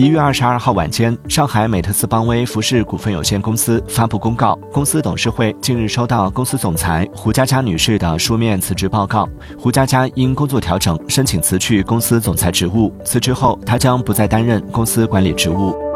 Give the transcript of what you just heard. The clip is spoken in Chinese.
一月二十二号晚间上海美特斯邦威服饰股份有限公司发布公告公司董事会近日收到公司总裁胡佳佳女士的书面辞职报告。胡佳佳因工作调整申请辞去公司总裁职务辞职后她将不再担任公司管理职务。